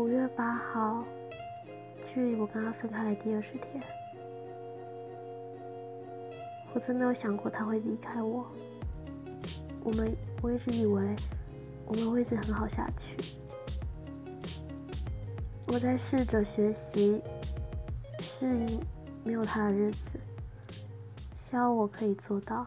五月八号距离我跟他分开的第二十天。我真没有想过他会离开我我们我一直以为我们会一直很好下去。我在试着学习适应没有他的日子希望我可以做到。